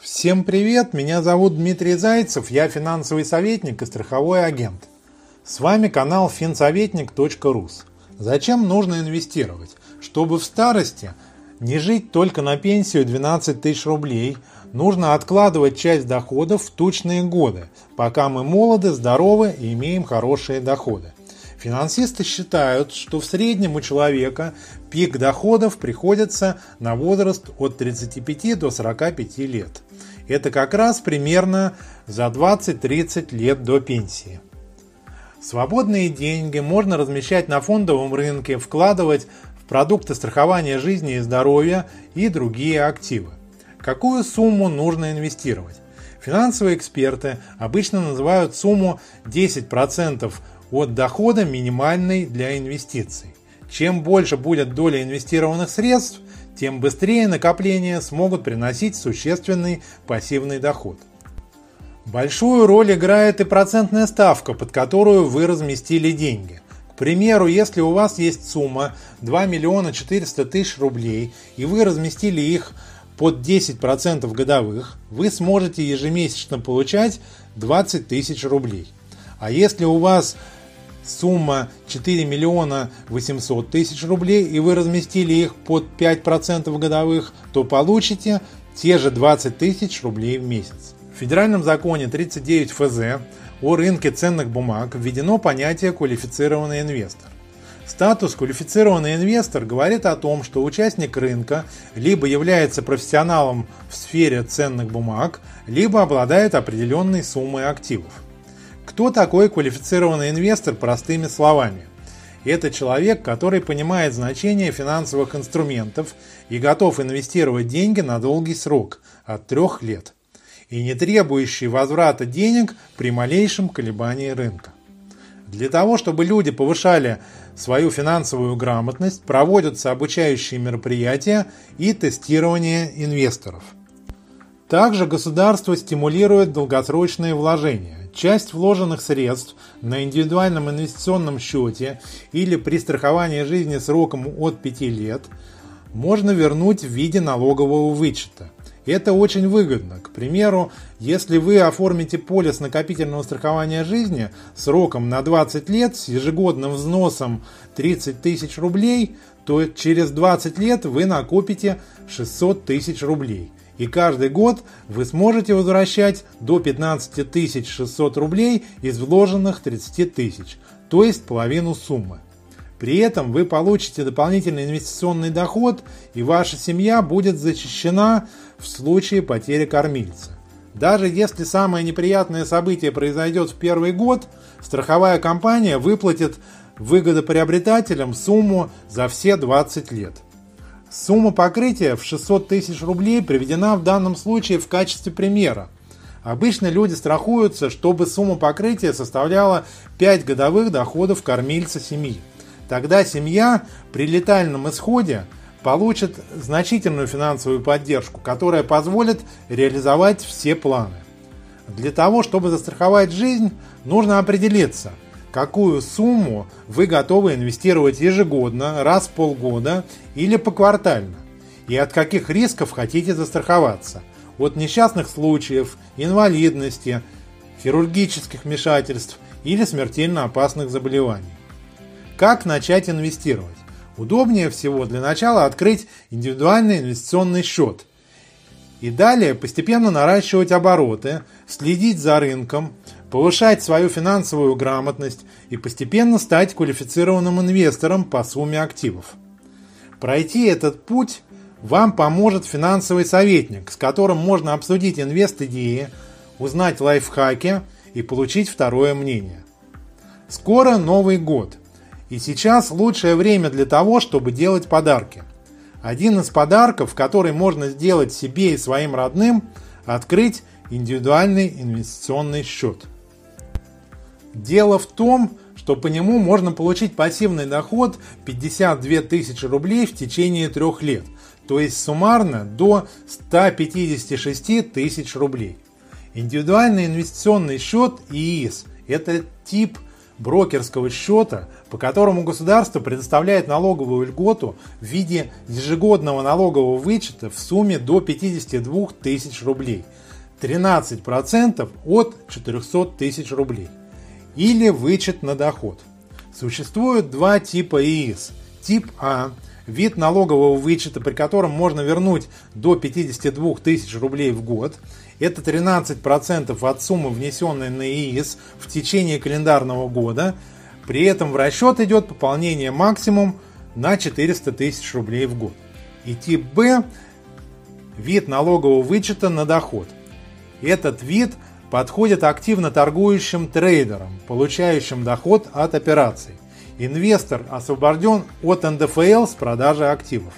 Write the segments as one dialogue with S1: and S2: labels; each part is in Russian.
S1: Всем привет, меня зовут Дмитрий Зайцев, я финансовый советник и страховой агент. С вами канал финсоветник.рус. Зачем нужно инвестировать? Чтобы в старости не жить только на пенсию 12 тысяч рублей, нужно откладывать часть доходов в тучные годы, пока мы молоды, здоровы и имеем хорошие доходы. Финансисты считают, что в среднем у человека пик доходов приходится на возраст от 35 до 45 лет. Это как раз примерно за 20-30 лет до пенсии. Свободные деньги можно размещать на фондовом рынке, вкладывать в продукты страхования жизни и здоровья и другие активы. Какую сумму нужно инвестировать? Финансовые эксперты обычно называют сумму 10% от дохода минимальной для инвестиций. Чем больше будет доля инвестированных средств, тем быстрее накопления смогут приносить существенный пассивный доход. Большую роль играет и процентная ставка, под которую вы разместили деньги. К примеру, если у вас есть сумма 2 миллиона 400 тысяч рублей и вы разместили их под 10% годовых, вы сможете ежемесячно получать 20 тысяч рублей. А если у вас сумма 4 миллиона 800 тысяч рублей и вы разместили их под 5% годовых, то получите те же 20 тысяч рублей в месяц. В федеральном законе 39 ФЗ о рынке ценных бумаг введено понятие квалифицированный инвестор. Статус квалифицированный инвестор говорит о том, что участник рынка либо является профессионалом в сфере ценных бумаг, либо обладает определенной суммой активов. Кто такой квалифицированный инвестор простыми словами? Это человек, который понимает значение финансовых инструментов и готов инвестировать деньги на долгий срок от трех лет и не требующий возврата денег при малейшем колебании рынка. Для того, чтобы люди повышали свою финансовую грамотность, проводятся обучающие мероприятия и тестирование инвесторов. Также государство стимулирует долгосрочные вложения часть вложенных средств на индивидуальном инвестиционном счете или при страховании жизни сроком от 5 лет можно вернуть в виде налогового вычета. Это очень выгодно. К примеру, если вы оформите полис накопительного страхования жизни сроком на 20 лет с ежегодным взносом 30 тысяч рублей, то через 20 лет вы накопите 600 тысяч рублей и каждый год вы сможете возвращать до 15 600 рублей из вложенных 30 тысяч, то есть половину суммы. При этом вы получите дополнительный инвестиционный доход и ваша семья будет защищена в случае потери кормильца. Даже если самое неприятное событие произойдет в первый год, страховая компания выплатит выгодоприобретателям сумму за все 20 лет. Сумма покрытия в 600 тысяч рублей приведена в данном случае в качестве примера. Обычно люди страхуются, чтобы сумма покрытия составляла 5 годовых доходов кормильца семьи. Тогда семья при летальном исходе получит значительную финансовую поддержку, которая позволит реализовать все планы. Для того, чтобы застраховать жизнь, нужно определиться – какую сумму вы готовы инвестировать ежегодно, раз в полгода или поквартально, и от каких рисков хотите застраховаться. От несчастных случаев, инвалидности, хирургических вмешательств или смертельно опасных заболеваний. Как начать инвестировать? Удобнее всего для начала открыть индивидуальный инвестиционный счет и далее постепенно наращивать обороты, следить за рынком, повышать свою финансовую грамотность и постепенно стать квалифицированным инвестором по сумме активов. Пройти этот путь вам поможет финансовый советник, с которым можно обсудить инвест-идеи, узнать лайфхаки и получить второе мнение. Скоро Новый год, и сейчас лучшее время для того, чтобы делать подарки. Один из подарков, который можно сделать себе и своим родным, открыть индивидуальный инвестиционный счет. Дело в том, что по нему можно получить пассивный доход 52 тысячи рублей в течение трех лет, то есть суммарно до 156 тысяч рублей. Индивидуальный инвестиционный счет ИИС – это тип брокерского счета, по которому государство предоставляет налоговую льготу в виде ежегодного налогового вычета в сумме до 52 тысяч рублей, 13% от 400 тысяч рублей, или вычет на доход. Существует два типа ИИС. Тип А – вид налогового вычета, при котором можно вернуть до 52 тысяч рублей в год – это 13% от суммы, внесенной на ИИС в течение календарного года. При этом в расчет идет пополнение максимум на 400 тысяч рублей в год. И тип Б – вид налогового вычета на доход. Этот вид подходит активно торгующим трейдерам, получающим доход от операций. Инвестор освобожден от НДФЛ с продажи активов.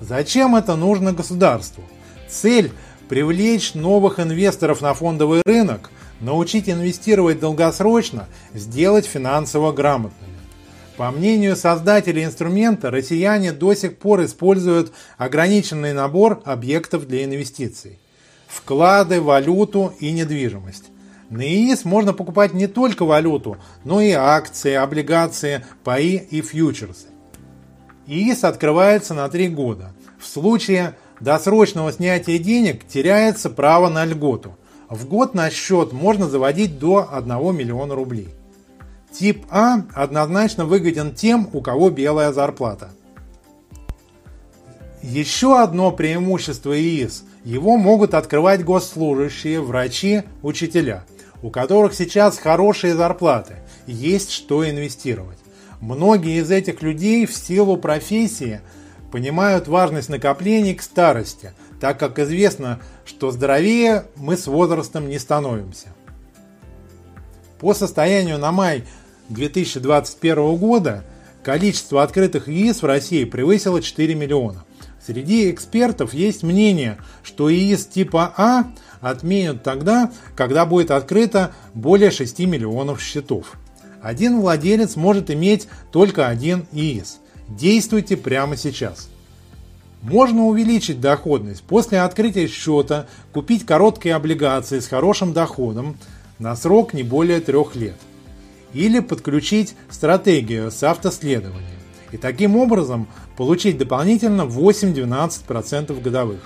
S1: Зачем это нужно государству? Цель – привлечь новых инвесторов на фондовый рынок, научить инвестировать долгосрочно, сделать финансово грамотными. По мнению создателей инструмента, россияне до сих пор используют ограниченный набор объектов для инвестиций. Вклады, валюту и недвижимость. На ИИС можно покупать не только валюту, но и акции, облигации, паи и фьючерсы. ИИС открывается на три года. В случае досрочного снятия денег теряется право на льготу. В год на счет можно заводить до 1 миллиона рублей. Тип А однозначно выгоден тем, у кого белая зарплата. Еще одно преимущество ИИС – его могут открывать госслужащие, врачи, учителя, у которых сейчас хорошие зарплаты, есть что инвестировать. Многие из этих людей в силу профессии – понимают важность накоплений к старости, так как известно, что здоровее мы с возрастом не становимся. По состоянию на май 2021 года количество открытых ИИС в России превысило 4 миллиона. Среди экспертов есть мнение, что ИИС типа А отменят тогда, когда будет открыто более 6 миллионов счетов. Один владелец может иметь только один ИИС – Действуйте прямо сейчас. Можно увеличить доходность. После открытия счета купить короткие облигации с хорошим доходом на срок не более трех лет. Или подключить стратегию с автоследованием. И таким образом получить дополнительно 8-12% годовых.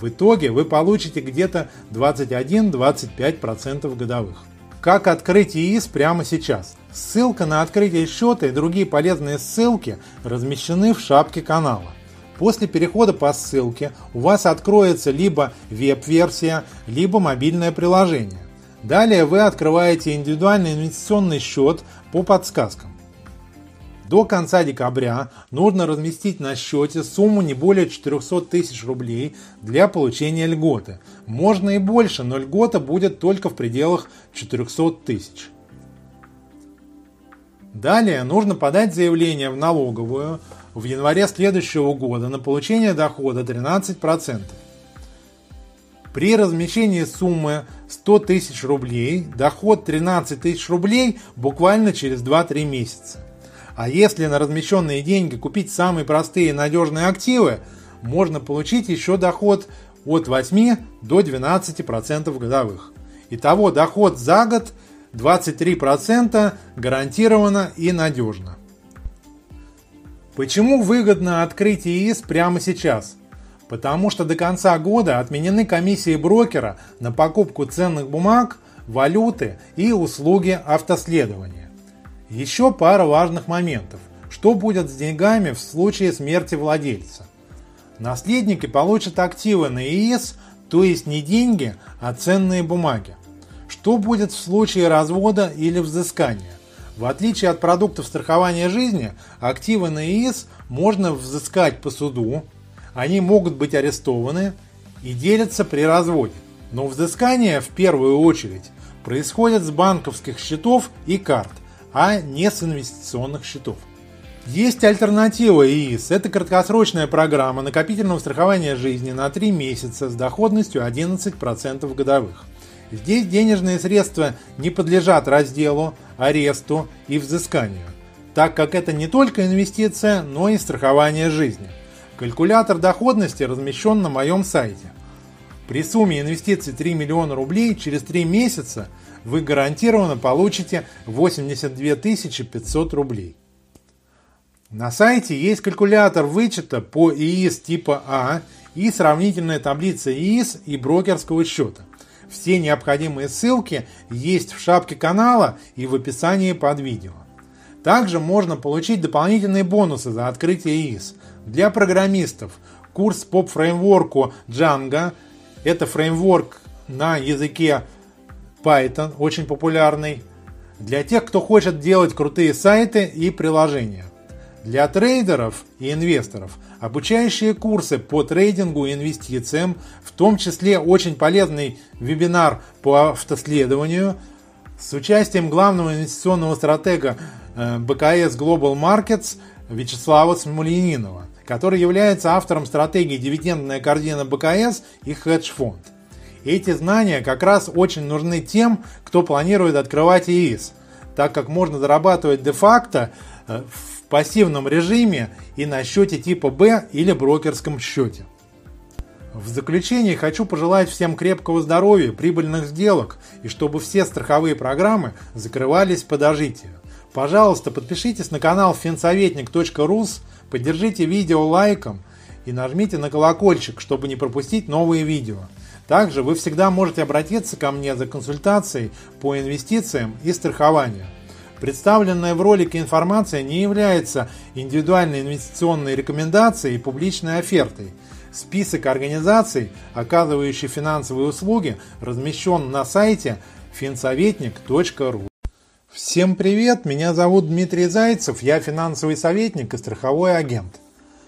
S1: В итоге вы получите где-то 21-25% годовых. Как открыть ИИС прямо сейчас? Ссылка на открытие счета и другие полезные ссылки размещены в шапке канала. После перехода по ссылке у вас откроется либо веб-версия, либо мобильное приложение. Далее вы открываете индивидуальный инвестиционный счет по подсказкам. До конца декабря нужно разместить на счете сумму не более 400 тысяч рублей для получения льготы. Можно и больше, но льгота будет только в пределах 400 тысяч. Далее нужно подать заявление в налоговую в январе следующего года на получение дохода 13%. При размещении суммы 100 тысяч рублей доход 13 тысяч рублей буквально через 2-3 месяца. А если на размещенные деньги купить самые простые и надежные активы, можно получить еще доход от 8 до 12% годовых. Итого доход за год 23% гарантированно и надежно. Почему выгодно открыть ИИС прямо сейчас? Потому что до конца года отменены комиссии брокера на покупку ценных бумаг, валюты и услуги автоследования. Еще пара важных моментов. Что будет с деньгами в случае смерти владельца? Наследники получат активы на ИИС, то есть не деньги, а ценные бумаги. Что будет в случае развода или взыскания? В отличие от продуктов страхования жизни, активы на ИИС можно взыскать по суду, они могут быть арестованы и делятся при разводе. Но взыскание в первую очередь происходит с банковских счетов и карт – а не с инвестиционных счетов. Есть альтернатива ИИС. Это краткосрочная программа накопительного страхования жизни на 3 месяца с доходностью 11% годовых. Здесь денежные средства не подлежат разделу, аресту и взысканию, так как это не только инвестиция, но и страхование жизни. Калькулятор доходности размещен на моем сайте. При сумме инвестиций 3 миллиона рублей через 3 месяца вы гарантированно получите 82 500 рублей. На сайте есть калькулятор вычета по ИИС типа А и сравнительная таблица ИИС и брокерского счета. Все необходимые ссылки есть в шапке канала и в описании под видео. Также можно получить дополнительные бонусы за открытие ИИС. Для программистов курс по фреймворку Django. Это фреймворк на языке Python, очень популярный. Для тех, кто хочет делать крутые сайты и приложения. Для трейдеров и инвесторов обучающие курсы по трейдингу и инвестициям, в том числе очень полезный вебинар по автоследованию с участием главного инвестиционного стратега э, БКС Global Markets Вячеслава Смольянинова, который является автором стратегии «Дивидендная корзина БКС» и «Хедж-фонд». Эти знания как раз очень нужны тем, кто планирует открывать ИИС, так как можно зарабатывать де-факто э, в пассивном режиме и на счете типа Б или брокерском счете. В заключение хочу пожелать всем крепкого здоровья, прибыльных сделок и чтобы все страховые программы закрывались по дожитию. Пожалуйста, подпишитесь на канал финсоветник.рус, поддержите видео лайком и нажмите на колокольчик, чтобы не пропустить новые видео. Также вы всегда можете обратиться ко мне за консультацией по инвестициям и страхованию. Представленная в ролике информация не является индивидуальной инвестиционной рекомендацией и публичной офертой. Список организаций, оказывающих финансовые услуги, размещен на сайте финсоветник.ру. Всем привет, меня зовут Дмитрий Зайцев, я финансовый советник и страховой агент.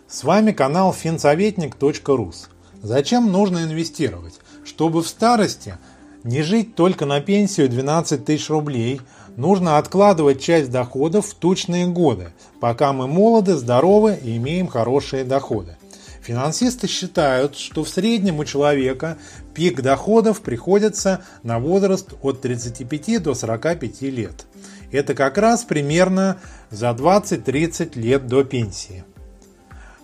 S1: С вами канал финсоветник.рус. Зачем нужно инвестировать? Чтобы в старости не жить только на пенсию 12 тысяч рублей, нужно откладывать часть доходов в тучные годы, пока мы молоды, здоровы и имеем хорошие доходы. Финансисты считают, что в среднем у человека пик доходов приходится на возраст от 35 до 45 лет. Это как раз примерно за 20-30 лет до пенсии.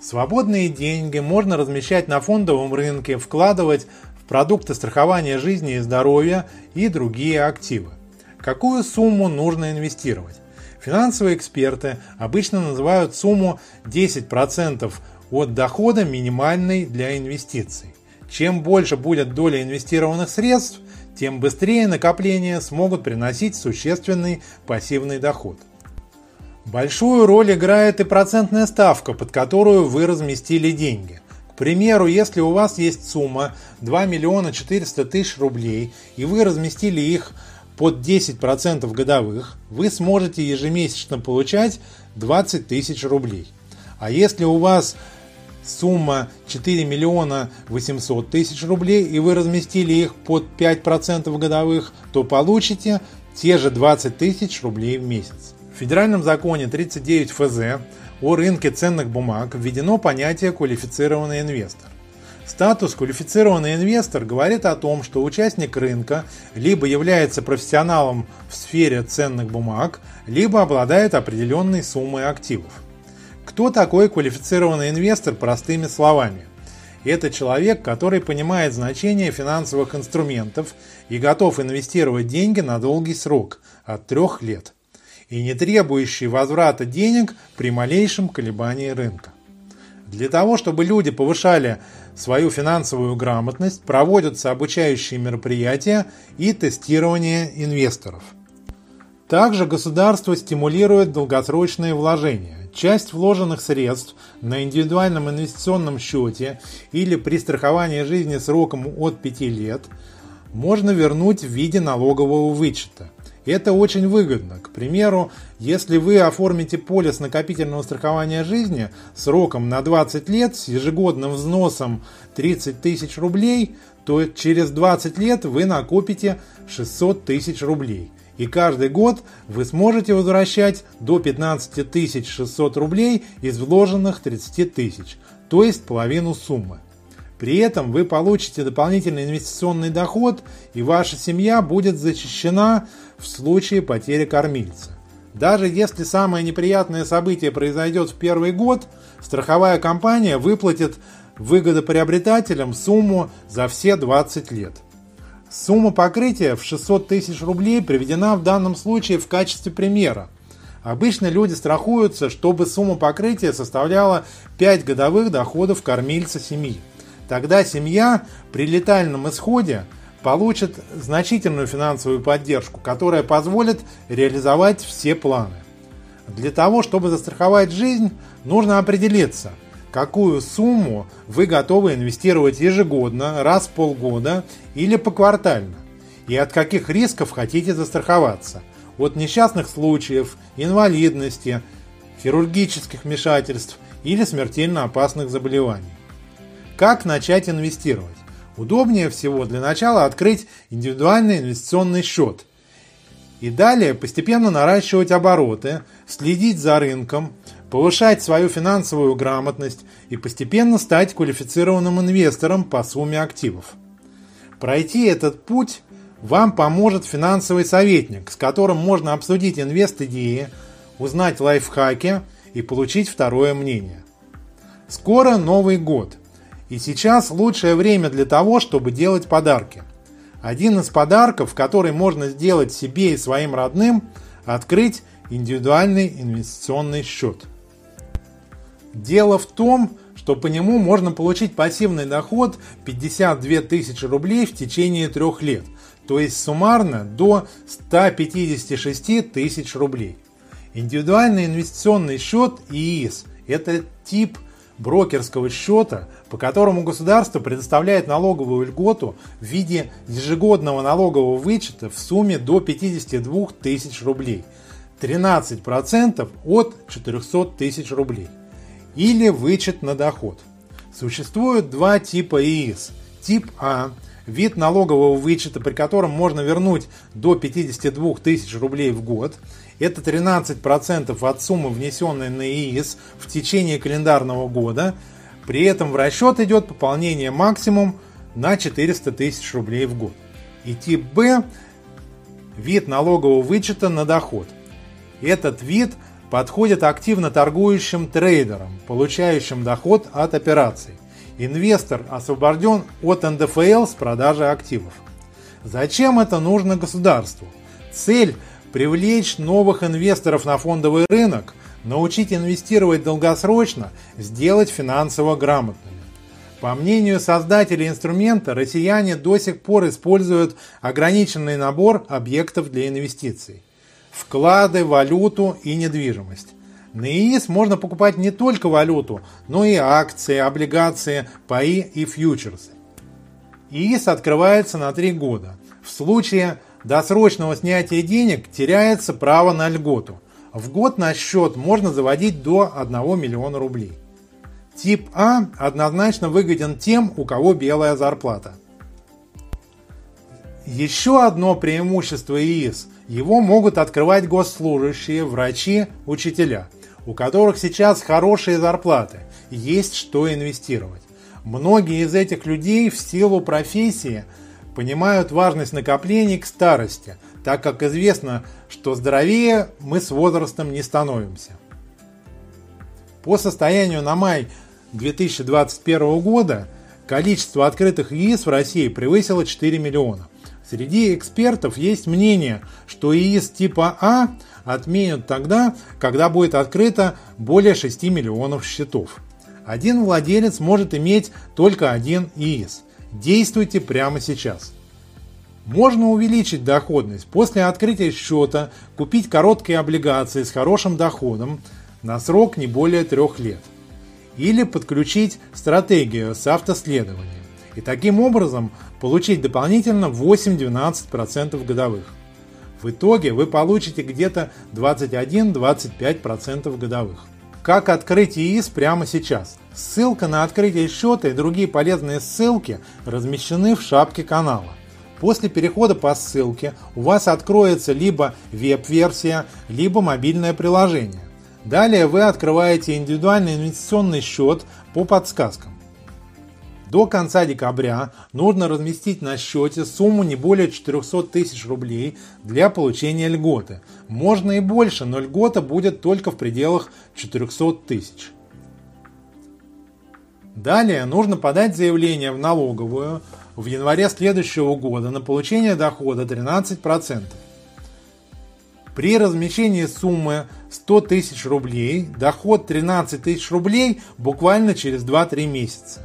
S1: Свободные деньги можно размещать на фондовом рынке, вкладывать продукты страхования жизни и здоровья и другие активы. Какую сумму нужно инвестировать? Финансовые эксперты обычно называют сумму 10% от дохода минимальной для инвестиций. Чем больше будет доля инвестированных средств, тем быстрее накопления смогут приносить существенный пассивный доход. Большую роль играет и процентная ставка, под которую вы разместили деньги. Примеру, если у вас есть сумма 2 миллиона 400 тысяч рублей и вы разместили их под 10% годовых, вы сможете ежемесячно получать 20 тысяч рублей. А если у вас сумма 4 миллиона 800 тысяч рублей и вы разместили их под 5% годовых, то получите те же 20 тысяч рублей в месяц. В федеральном законе 39 ФЗ о рынке ценных бумаг введено понятие «квалифицированный инвестор». Статус «квалифицированный инвестор» говорит о том, что участник рынка либо является профессионалом в сфере ценных бумаг, либо обладает определенной суммой активов. Кто такой квалифицированный инвестор простыми словами? Это человек, который понимает значение финансовых инструментов и готов инвестировать деньги на долгий срок от трех лет и не требующий возврата денег при малейшем колебании рынка. Для того, чтобы люди повышали свою финансовую грамотность, проводятся обучающие мероприятия и тестирование инвесторов. Также государство стимулирует долгосрочные вложения. Часть вложенных средств на индивидуальном инвестиционном счете или при страховании жизни сроком от 5 лет можно вернуть в виде налогового вычета. Это очень выгодно. К примеру, если вы оформите полис накопительного страхования жизни сроком на 20 лет с ежегодным взносом 30 тысяч рублей, то через 20 лет вы накопите 600 тысяч рублей. И каждый год вы сможете возвращать до 15 600 рублей из вложенных 30 тысяч, то есть половину суммы. При этом вы получите дополнительный инвестиционный доход и ваша семья будет защищена в случае потери кормильца. Даже если самое неприятное событие произойдет в первый год, страховая компания выплатит выгодоприобретателям сумму за все 20 лет. Сумма покрытия в 600 тысяч рублей приведена в данном случае в качестве примера. Обычно люди страхуются, чтобы сумма покрытия составляла 5 годовых доходов кормильца семьи. Тогда семья при летальном исходе получит значительную финансовую поддержку, которая позволит реализовать все планы. Для того, чтобы застраховать жизнь, нужно определиться, какую сумму вы готовы инвестировать ежегодно, раз в полгода или поквартально, и от каких рисков хотите застраховаться. От несчастных случаев, инвалидности, хирургических вмешательств или смертельно опасных заболеваний. Как начать инвестировать? Удобнее всего для начала открыть индивидуальный инвестиционный счет – и далее постепенно наращивать обороты, следить за рынком, повышать свою финансовую грамотность и постепенно стать квалифицированным инвестором по сумме активов. Пройти этот путь вам поможет финансовый советник, с которым можно обсудить инвест-идеи, узнать лайфхаки и получить второе мнение. Скоро Новый год, и сейчас лучшее время для того, чтобы делать подарки – один из подарков, который можно сделать себе и своим родным, открыть индивидуальный инвестиционный счет. Дело в том, что по нему можно получить пассивный доход 52 тысячи рублей в течение трех лет, то есть суммарно до 156 тысяч рублей. Индивидуальный инвестиционный счет ИИС – это тип брокерского счета, по которому государство предоставляет налоговую льготу в виде ежегодного налогового вычета в сумме до 52 тысяч рублей, 13% от 400 тысяч рублей, или вычет на доход. Существует два типа ИИС. Тип А – вид налогового вычета, при котором можно вернуть до 52 тысяч рублей в год – это 13% от суммы, внесенной на ИИС в течение календарного года. При этом в расчет идет пополнение максимум на 400 тысяч рублей в год. И тип Б – вид налогового вычета на доход. Этот вид подходит активно торгующим трейдерам, получающим доход от операций. Инвестор освобожден от НДФЛ с продажи активов. Зачем это нужно государству? Цель – привлечь новых инвесторов на фондовый рынок, научить инвестировать долгосрочно, сделать финансово грамотными. По мнению создателей инструмента, россияне до сих пор используют ограниченный набор объектов для инвестиций. Вклады, валюту и недвижимость. На ИИС можно покупать не только валюту, но и акции, облигации, паи и фьючерсы. ИИС открывается на 3 года. В случае досрочного снятия денег теряется право на льготу. В год на счет можно заводить до 1 миллиона рублей. Тип А однозначно выгоден тем, у кого белая зарплата. Еще одно преимущество ИИС – его могут открывать госслужащие, врачи, учителя, у которых сейчас хорошие зарплаты, есть что инвестировать. Многие из этих людей в силу профессии – понимают важность накоплений к старости, так как известно, что здоровее мы с возрастом не становимся. По состоянию на май 2021 года количество открытых ИИС в России превысило 4 миллиона. Среди экспертов есть мнение, что ИИС типа А отменят тогда, когда будет открыто более 6 миллионов счетов. Один владелец может иметь только один ИИС. Действуйте прямо сейчас. Можно увеличить доходность после открытия счета, купить короткие облигации с хорошим доходом на срок не более трех лет. Или подключить стратегию с автоследованием. И таким образом получить дополнительно 8-12% годовых. В итоге вы получите где-то 21-25% годовых. Как открыть ИИС прямо сейчас? Ссылка на открытие счета и другие полезные ссылки размещены в шапке канала. После перехода по ссылке у вас откроется либо веб-версия, либо мобильное приложение. Далее вы открываете индивидуальный инвестиционный счет по подсказкам. До конца декабря нужно разместить на счете сумму не более 400 тысяч рублей для получения льготы. Можно и больше, но льгота будет только в пределах 400 тысяч. Далее нужно подать заявление в налоговую в январе следующего года на получение дохода 13%. При размещении суммы 100 тысяч рублей доход 13 тысяч рублей буквально через 2-3 месяца.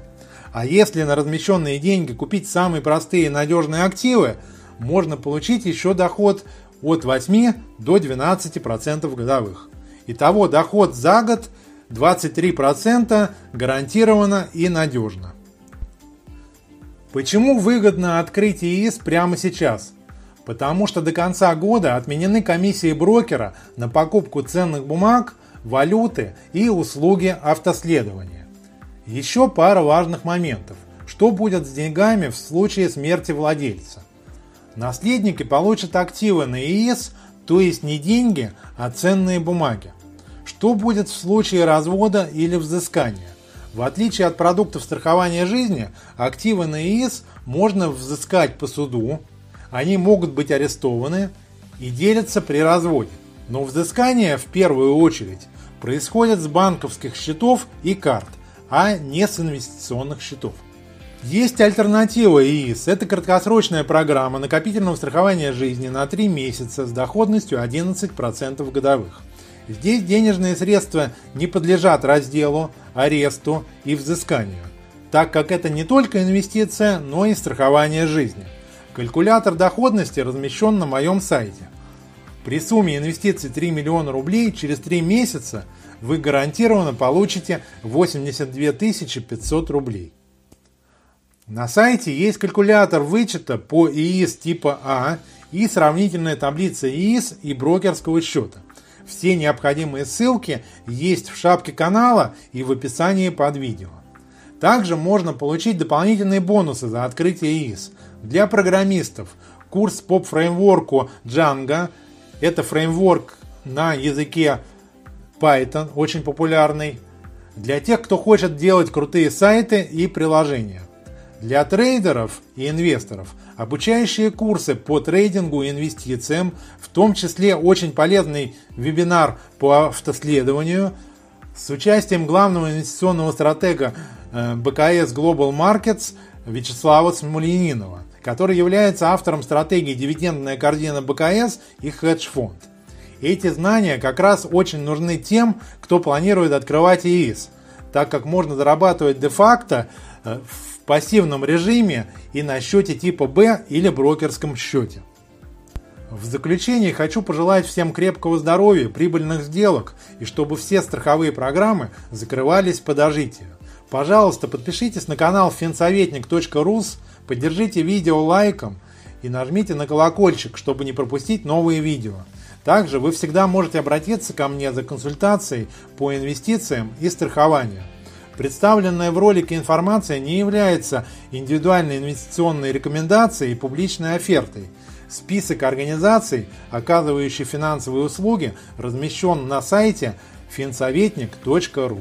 S1: А если на размещенные деньги купить самые простые и надежные активы, можно получить еще доход от 8 до 12% годовых. Итого доход за год 23% гарантированно и надежно. Почему выгодно открыть ИИС прямо сейчас? Потому что до конца года отменены комиссии брокера на покупку ценных бумаг, валюты и услуги автоследования. Еще пара важных моментов. Что будет с деньгами в случае смерти владельца? Наследники получат активы на ИИС, то есть не деньги, а ценные бумаги. Что будет в случае развода или взыскания? В отличие от продуктов страхования жизни, активы на ИИС можно взыскать по суду, они могут быть арестованы и делятся при разводе. Но взыскание в первую очередь происходит с банковских счетов и карт, а не с инвестиционных счетов. Есть альтернатива ИИС. Это краткосрочная программа накопительного страхования жизни на 3 месяца с доходностью 11% годовых. Здесь денежные средства не подлежат разделу, аресту и взысканию, так как это не только инвестиция, но и страхование жизни. Калькулятор доходности размещен на моем сайте. При сумме инвестиций 3 миллиона рублей через 3 месяца вы гарантированно получите 82 500 рублей. На сайте есть калькулятор вычета по ИИС типа А и сравнительная таблица ИИС и брокерского счета. Все необходимые ссылки есть в шапке канала и в описании под видео. Также можно получить дополнительные бонусы за открытие ИИС. Для программистов курс по фреймворку Django. Это фреймворк на языке Python, очень популярный. Для тех, кто хочет делать крутые сайты и приложения. Для трейдеров и инвесторов обучающие курсы по трейдингу и инвестициям, в том числе очень полезный вебинар по автоследованию с участием главного инвестиционного стратега э, БКС Global Markets Вячеслава Смолянинова, который является автором стратегии «Дивидендная корзина БКС» и «Хедж-фонд». Эти знания как раз очень нужны тем, кто планирует открывать ИИС, так как можно зарабатывать де-факто э, в пассивном режиме и на счете типа Б или брокерском счете. В заключение хочу пожелать всем крепкого здоровья, прибыльных сделок и чтобы все страховые программы закрывались по дожитию. Пожалуйста, подпишитесь на канал финсоветник.рус, поддержите видео лайком и нажмите на колокольчик, чтобы не пропустить новые видео. Также вы всегда можете обратиться ко мне за консультацией по инвестициям и страхованию. Представленная в ролике информация не является индивидуальной инвестиционной рекомендацией и публичной офертой. Список организаций, оказывающих финансовые услуги, размещен на сайте финсоветник.ру.